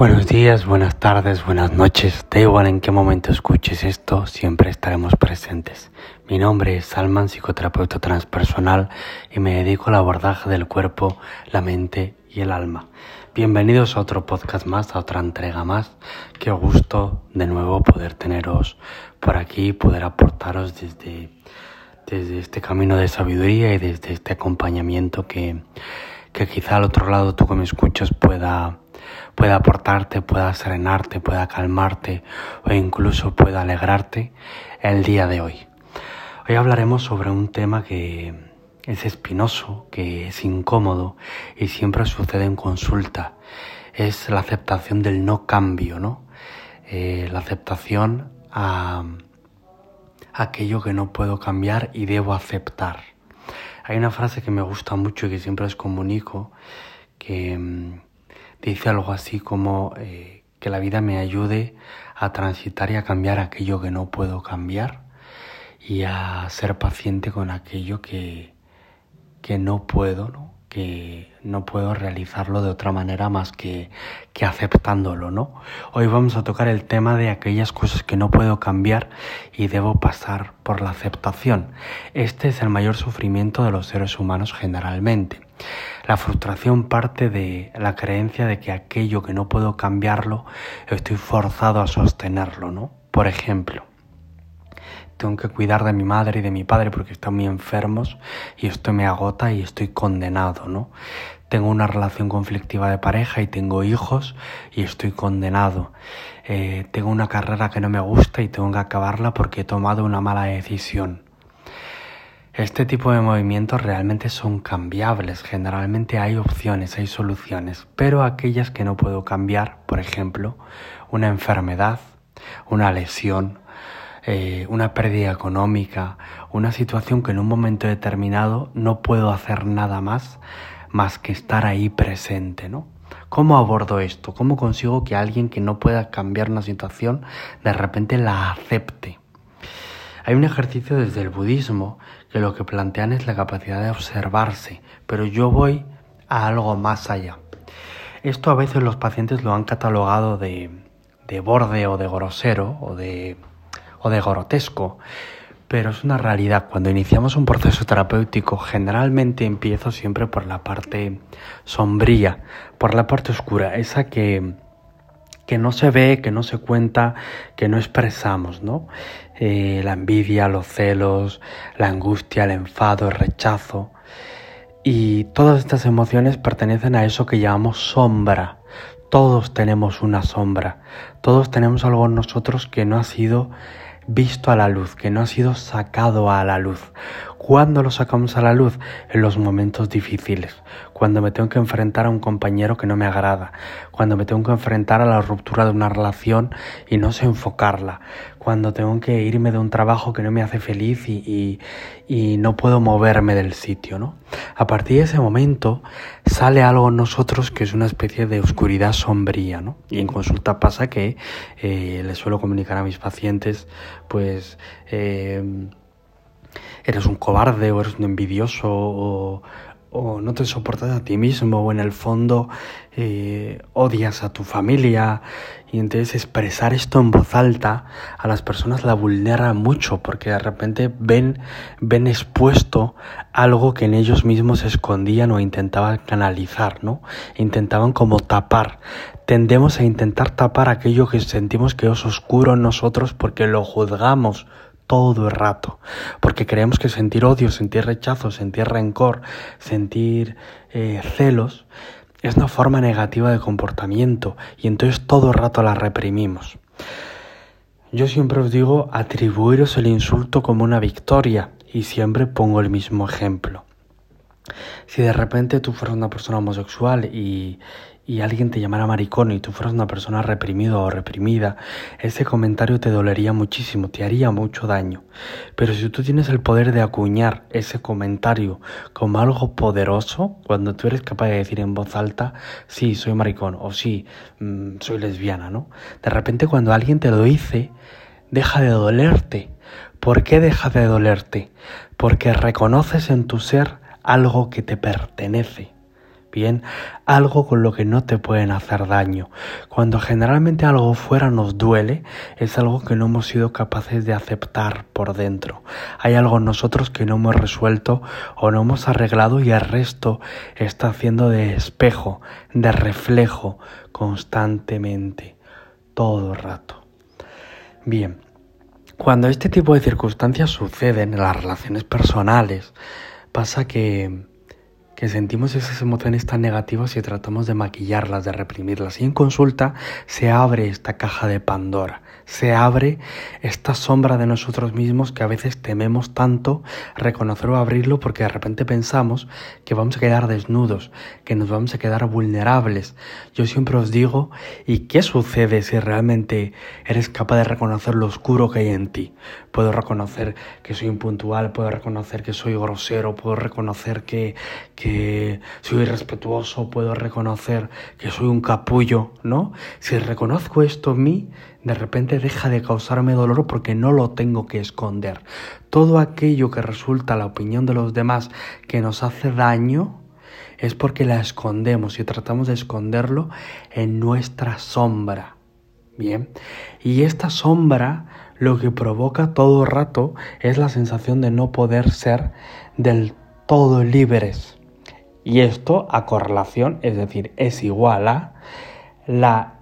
Buenos días, buenas tardes, buenas noches. Da igual en qué momento escuches esto, siempre estaremos presentes. Mi nombre es Salman, psicoterapeuta transpersonal, y me dedico al abordaje del cuerpo, la mente y el alma. Bienvenidos a otro podcast más, a otra entrega más. Qué gusto de nuevo poder teneros por aquí, poder aportaros desde, desde este camino de sabiduría y desde este acompañamiento que, que quizá al otro lado tú que me escuchas pueda pueda aportarte, pueda serenarte, pueda calmarte o incluso pueda alegrarte el día de hoy. Hoy hablaremos sobre un tema que es espinoso, que es incómodo y siempre sucede en consulta. Es la aceptación del no cambio, ¿no? Eh, la aceptación a aquello que no puedo cambiar y debo aceptar. Hay una frase que me gusta mucho y que siempre os comunico, que mm, dice algo así como eh, que la vida me ayude a transitar y a cambiar aquello que no puedo cambiar y a ser paciente con aquello que, que no puedo, ¿no? Que no puedo realizarlo de otra manera más que, que aceptándolo, ¿no? Hoy vamos a tocar el tema de aquellas cosas que no puedo cambiar y debo pasar por la aceptación. Este es el mayor sufrimiento de los seres humanos generalmente. La frustración parte de la creencia de que aquello que no puedo cambiarlo, estoy forzado a sostenerlo, ¿no? Por ejemplo, tengo que cuidar de mi madre y de mi padre porque están muy enfermos y esto me agota y estoy condenado, ¿no? Tengo una relación conflictiva de pareja y tengo hijos y estoy condenado. Eh, tengo una carrera que no me gusta y tengo que acabarla porque he tomado una mala decisión. Este tipo de movimientos realmente son cambiables, generalmente hay opciones, hay soluciones, pero aquellas que no puedo cambiar, por ejemplo, una enfermedad, una lesión, eh, una pérdida económica, una situación que en un momento determinado no puedo hacer nada más más que estar ahí presente, ¿no? ¿Cómo abordo esto? ¿Cómo consigo que alguien que no pueda cambiar una situación de repente la acepte? Hay un ejercicio desde el budismo que lo que plantean es la capacidad de observarse, pero yo voy a algo más allá. Esto a veces los pacientes lo han catalogado de, de borde o de grosero o de, o de grotesco, pero es una realidad. Cuando iniciamos un proceso terapéutico, generalmente empiezo siempre por la parte sombría, por la parte oscura, esa que, que no se ve, que no se cuenta, que no expresamos, ¿no? Eh, la envidia, los celos, la angustia, el enfado, el rechazo. Y todas estas emociones pertenecen a eso que llamamos sombra. Todos tenemos una sombra, todos tenemos algo en nosotros que no ha sido visto a la luz, que no ha sido sacado a la luz. ¿Cuándo lo sacamos a la luz? En los momentos difíciles, cuando me tengo que enfrentar a un compañero que no me agrada, cuando me tengo que enfrentar a la ruptura de una relación y no sé enfocarla, cuando tengo que irme de un trabajo que no me hace feliz y, y, no puedo moverme del sitio, ¿no? A partir de ese momento sale algo en nosotros que es una especie de oscuridad sombría, ¿no? Y en consulta pasa que eh, les suelo comunicar a mis pacientes, pues... Eh, eres un cobarde o eres un envidioso o, no te soportas a ti mismo o en el fondo eh, odias a tu familia y entonces expresar esto en voz alta a las personas la vulnera mucho porque de repente ven, ven expuesto algo que en ellos mismos escondían o intentaban canalizar, ¿no? Intentaban como tapar. Tendemos a intentar tapar aquello que sentimos que es oscuro en nosotros porque lo juzgamos todo el rato, porque creemos que sentir odio, sentir rechazo, sentir rencor, sentir eh, celos, es una forma negativa de comportamiento y entonces todo el rato la reprimimos. Yo siempre os digo atribuiros el insulto como una victoria y siempre pongo el mismo ejemplo. Si de repente tú fueras una persona homosexual y, y alguien te llamara maricón y tú fueras una persona reprimida o reprimida, ese comentario te dolería muchísimo, te haría mucho daño. Pero si tú tienes el poder de acuñar ese comentario como algo poderoso, cuando tú eres capaz de decir en voz alta, sí, soy maricón o sí, mm, soy lesbiana, ¿no? De repente cuando alguien te lo dice, deja de dolerte. ¿Por qué deja de dolerte? Porque reconoces en tu ser algo que te pertenece Bien, algo con lo que no te pueden hacer daño. Cuando generalmente algo fuera nos duele, es algo que no hemos sido capaces de aceptar por dentro. Hay algo en nosotros que no hemos resuelto o no hemos arreglado y el resto está haciendo de espejo, de reflejo constantemente, todo el rato. Bien, cuando este tipo de circunstancias suceden en las relaciones personales, pasa que que sentimos esas emociones tan negativas y tratamos de maquillarlas, de reprimirlas. Y en consulta se abre esta caja de Pandora, se abre esta sombra de nosotros mismos que a veces tememos tanto reconocer o abrirlo porque de repente pensamos que vamos a quedar desnudos, que nos vamos a quedar vulnerables. Yo siempre os digo, ¿y qué sucede si realmente eres capaz de reconocer lo oscuro que hay en ti? Puedo reconocer que soy impuntual, puedo reconocer que soy grosero, puedo reconocer que, que soy respetuoso, puedo reconocer que soy un capullo, ¿no? Si reconozco esto en mí, de repente deja de causarme dolor porque no lo tengo que esconder. Todo aquello que resulta la opinión de los demás que nos hace daño, es porque la escondemos y tratamos de esconderlo en nuestra sombra. Bien, y esta sombra lo que provoca todo rato es la sensación de no poder ser del todo libres. Y esto a correlación, es decir, es igual a la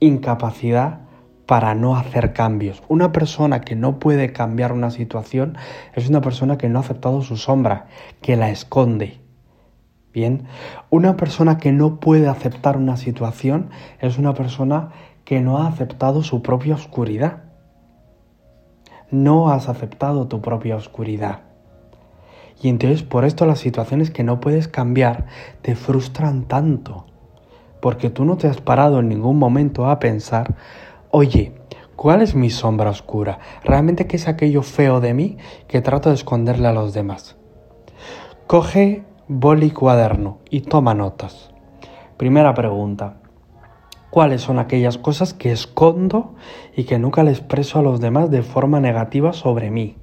incapacidad para no hacer cambios. Una persona que no puede cambiar una situación es una persona que no ha aceptado su sombra, que la esconde. Bien, una persona que no puede aceptar una situación es una persona que no ha aceptado su propia oscuridad. No has aceptado tu propia oscuridad. Y entonces por esto las situaciones que no puedes cambiar te frustran tanto. Porque tú no te has parado en ningún momento a pensar, oye, ¿cuál es mi sombra oscura? ¿Realmente qué es aquello feo de mí que trato de esconderle a los demás? Coge boli y cuaderno y toma notas. Primera pregunta. ¿Cuáles son aquellas cosas que escondo y que nunca le expreso a los demás de forma negativa sobre mí?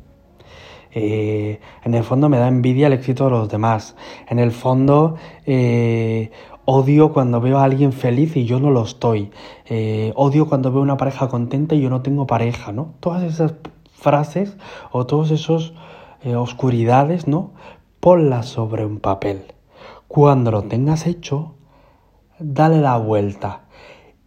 Eh, en el fondo me da envidia el éxito de los demás. En el fondo eh, odio cuando veo a alguien feliz y yo no lo estoy. Eh, odio cuando veo una pareja contenta y yo no tengo pareja, ¿no? Todas esas frases o todas esas oscuridades, ¿no? Ponlas sobre un papel. Cuando lo tengas hecho, dale la vuelta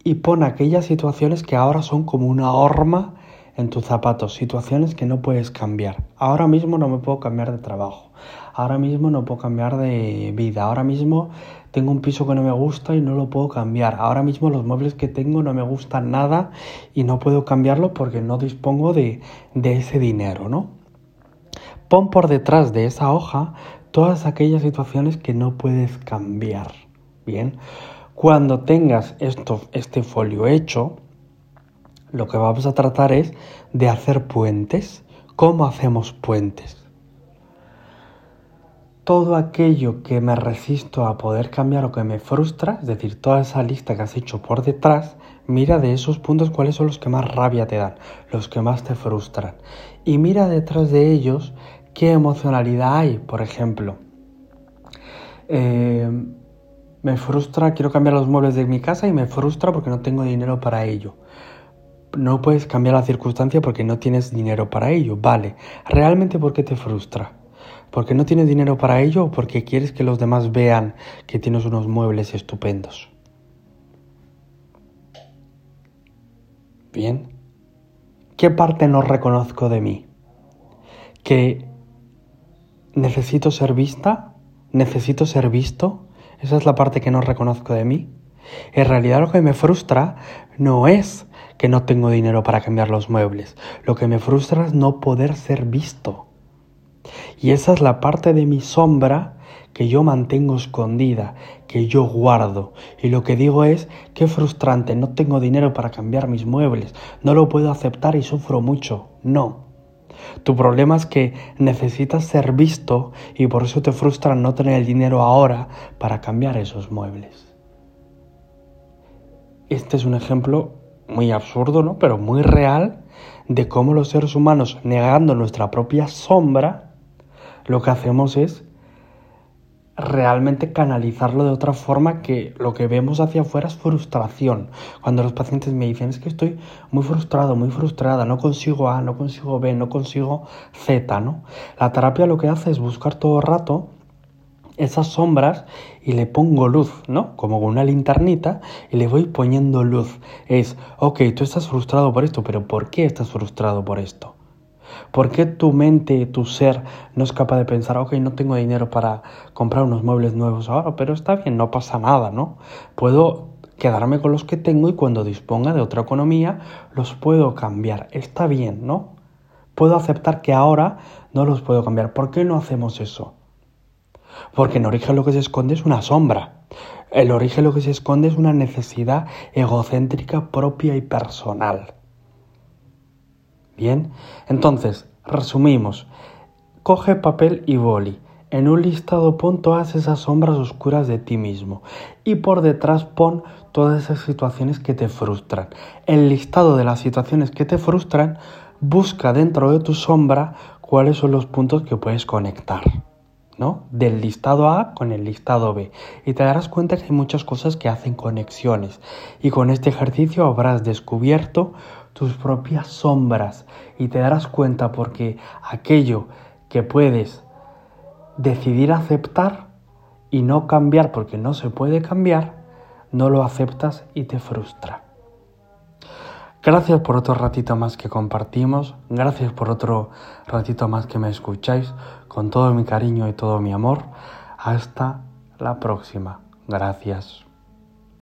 y pon aquellas situaciones que ahora son como una horma en tus zapatos, situaciones que no puedes cambiar. Ahora mismo no me puedo cambiar de trabajo, ahora mismo no puedo cambiar de vida, ahora mismo tengo un piso que no me gusta y no lo puedo cambiar, ahora mismo los muebles que tengo no me gustan nada y no puedo cambiarlo porque no dispongo de, de ese dinero, ¿no? Pon por detrás de esa hoja todas aquellas situaciones que no puedes cambiar. Bien, cuando tengas esto, este folio hecho, lo que vamos a tratar es de hacer puentes. ¿Cómo hacemos puentes? Todo aquello que me resisto a poder cambiar o que me frustra, es decir, toda esa lista que has hecho por detrás, mira de esos puntos cuáles son los que más rabia te dan, los que más te frustran. Y mira detrás de ellos qué emocionalidad hay, por ejemplo. Eh, me frustra, quiero cambiar los muebles de mi casa y me frustra porque no tengo dinero para ello no puedes cambiar la circunstancia porque no tienes dinero para ello. Vale, ¿realmente por qué te frustra? ¿Porque no tienes dinero para ello o porque quieres que los demás vean que tienes unos muebles estupendos? Bien. ¿Qué parte no reconozco de mí? ¿Que necesito ser vista? ¿Necesito ser visto? Esa es la parte que no reconozco de mí. En realidad lo que me frustra no es que no tengo dinero para cambiar los muebles. Lo que me frustra es no poder ser visto. Y esa es la parte de mi sombra que yo mantengo escondida, que yo guardo. Y lo que digo es, qué frustrante, no tengo dinero para cambiar mis muebles, no lo puedo aceptar y sufro mucho. No. Tu problema es que necesitas ser visto y por eso te frustra no tener el dinero ahora para cambiar esos muebles. Este es un ejemplo muy absurdo, ¿no? Pero muy real de cómo los seres humanos, negando nuestra propia sombra, lo que hacemos es realmente canalizarlo de otra forma que lo que vemos hacia afuera es frustración. Cuando los pacientes me dicen es que estoy muy frustrado, muy frustrada, no consigo A, no consigo B, no consigo Z, ¿no? La terapia lo que hace es buscar todo el rato esas sombras y le pongo luz, ¿no? Como con una linternita y le voy poniendo luz. Es, ok, tú estás frustrado por esto, pero ¿por qué estás frustrado por esto? ¿Por qué tu mente, tu ser, no es capaz de pensar, ok, no tengo dinero para comprar unos muebles nuevos ahora, pero está bien, no pasa nada, ¿no? Puedo quedarme con los que tengo y cuando disponga de otra economía los puedo cambiar. Está bien, ¿no? Puedo aceptar que ahora no los puedo cambiar. ¿Por qué no hacemos eso? Porque en origen lo que se esconde es una sombra. El origen lo que se esconde es una necesidad egocéntrica propia y personal. Bien, entonces, resumimos. Coge papel y boli. En un listado pon todas esas sombras oscuras de ti mismo y por detrás pon todas esas situaciones que te frustran. El listado de las situaciones que te frustran, busca dentro de tu sombra cuáles son los puntos que puedes conectar. ¿no? Del listado A con el listado B. Y te darás cuenta que hay muchas cosas que hacen conexiones. Y con este ejercicio habrás descubierto tus propias sombras y te darás cuenta porque aquello que puedes decidir aceptar y no cambiar porque no se puede cambiar, no lo aceptas y te frustra. Gracias por otro ratito más que compartimos, gracias por otro ratito más que me escucháis con todo mi cariño y todo mi amor. Hasta la próxima. Gracias.